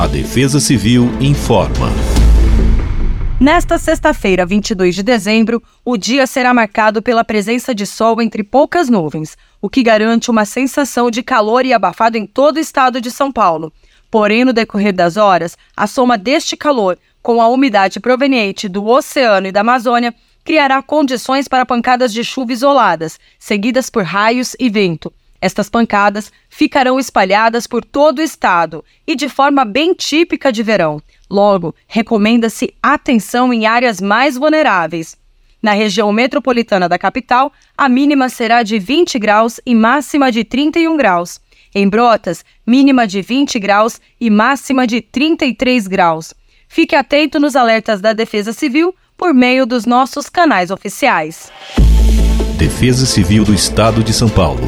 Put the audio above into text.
A Defesa Civil informa. Nesta sexta-feira, 22 de dezembro, o dia será marcado pela presença de sol entre poucas nuvens, o que garante uma sensação de calor e abafado em todo o estado de São Paulo. Porém, no decorrer das horas, a soma deste calor com a umidade proveniente do oceano e da Amazônia criará condições para pancadas de chuva isoladas, seguidas por raios e vento. Estas pancadas ficarão espalhadas por todo o estado e de forma bem típica de verão. Logo, recomenda-se atenção em áreas mais vulneráveis. Na região metropolitana da capital, a mínima será de 20 graus e máxima de 31 graus. Em Brotas, mínima de 20 graus e máxima de 33 graus. Fique atento nos alertas da Defesa Civil por meio dos nossos canais oficiais. Defesa Civil do Estado de São Paulo.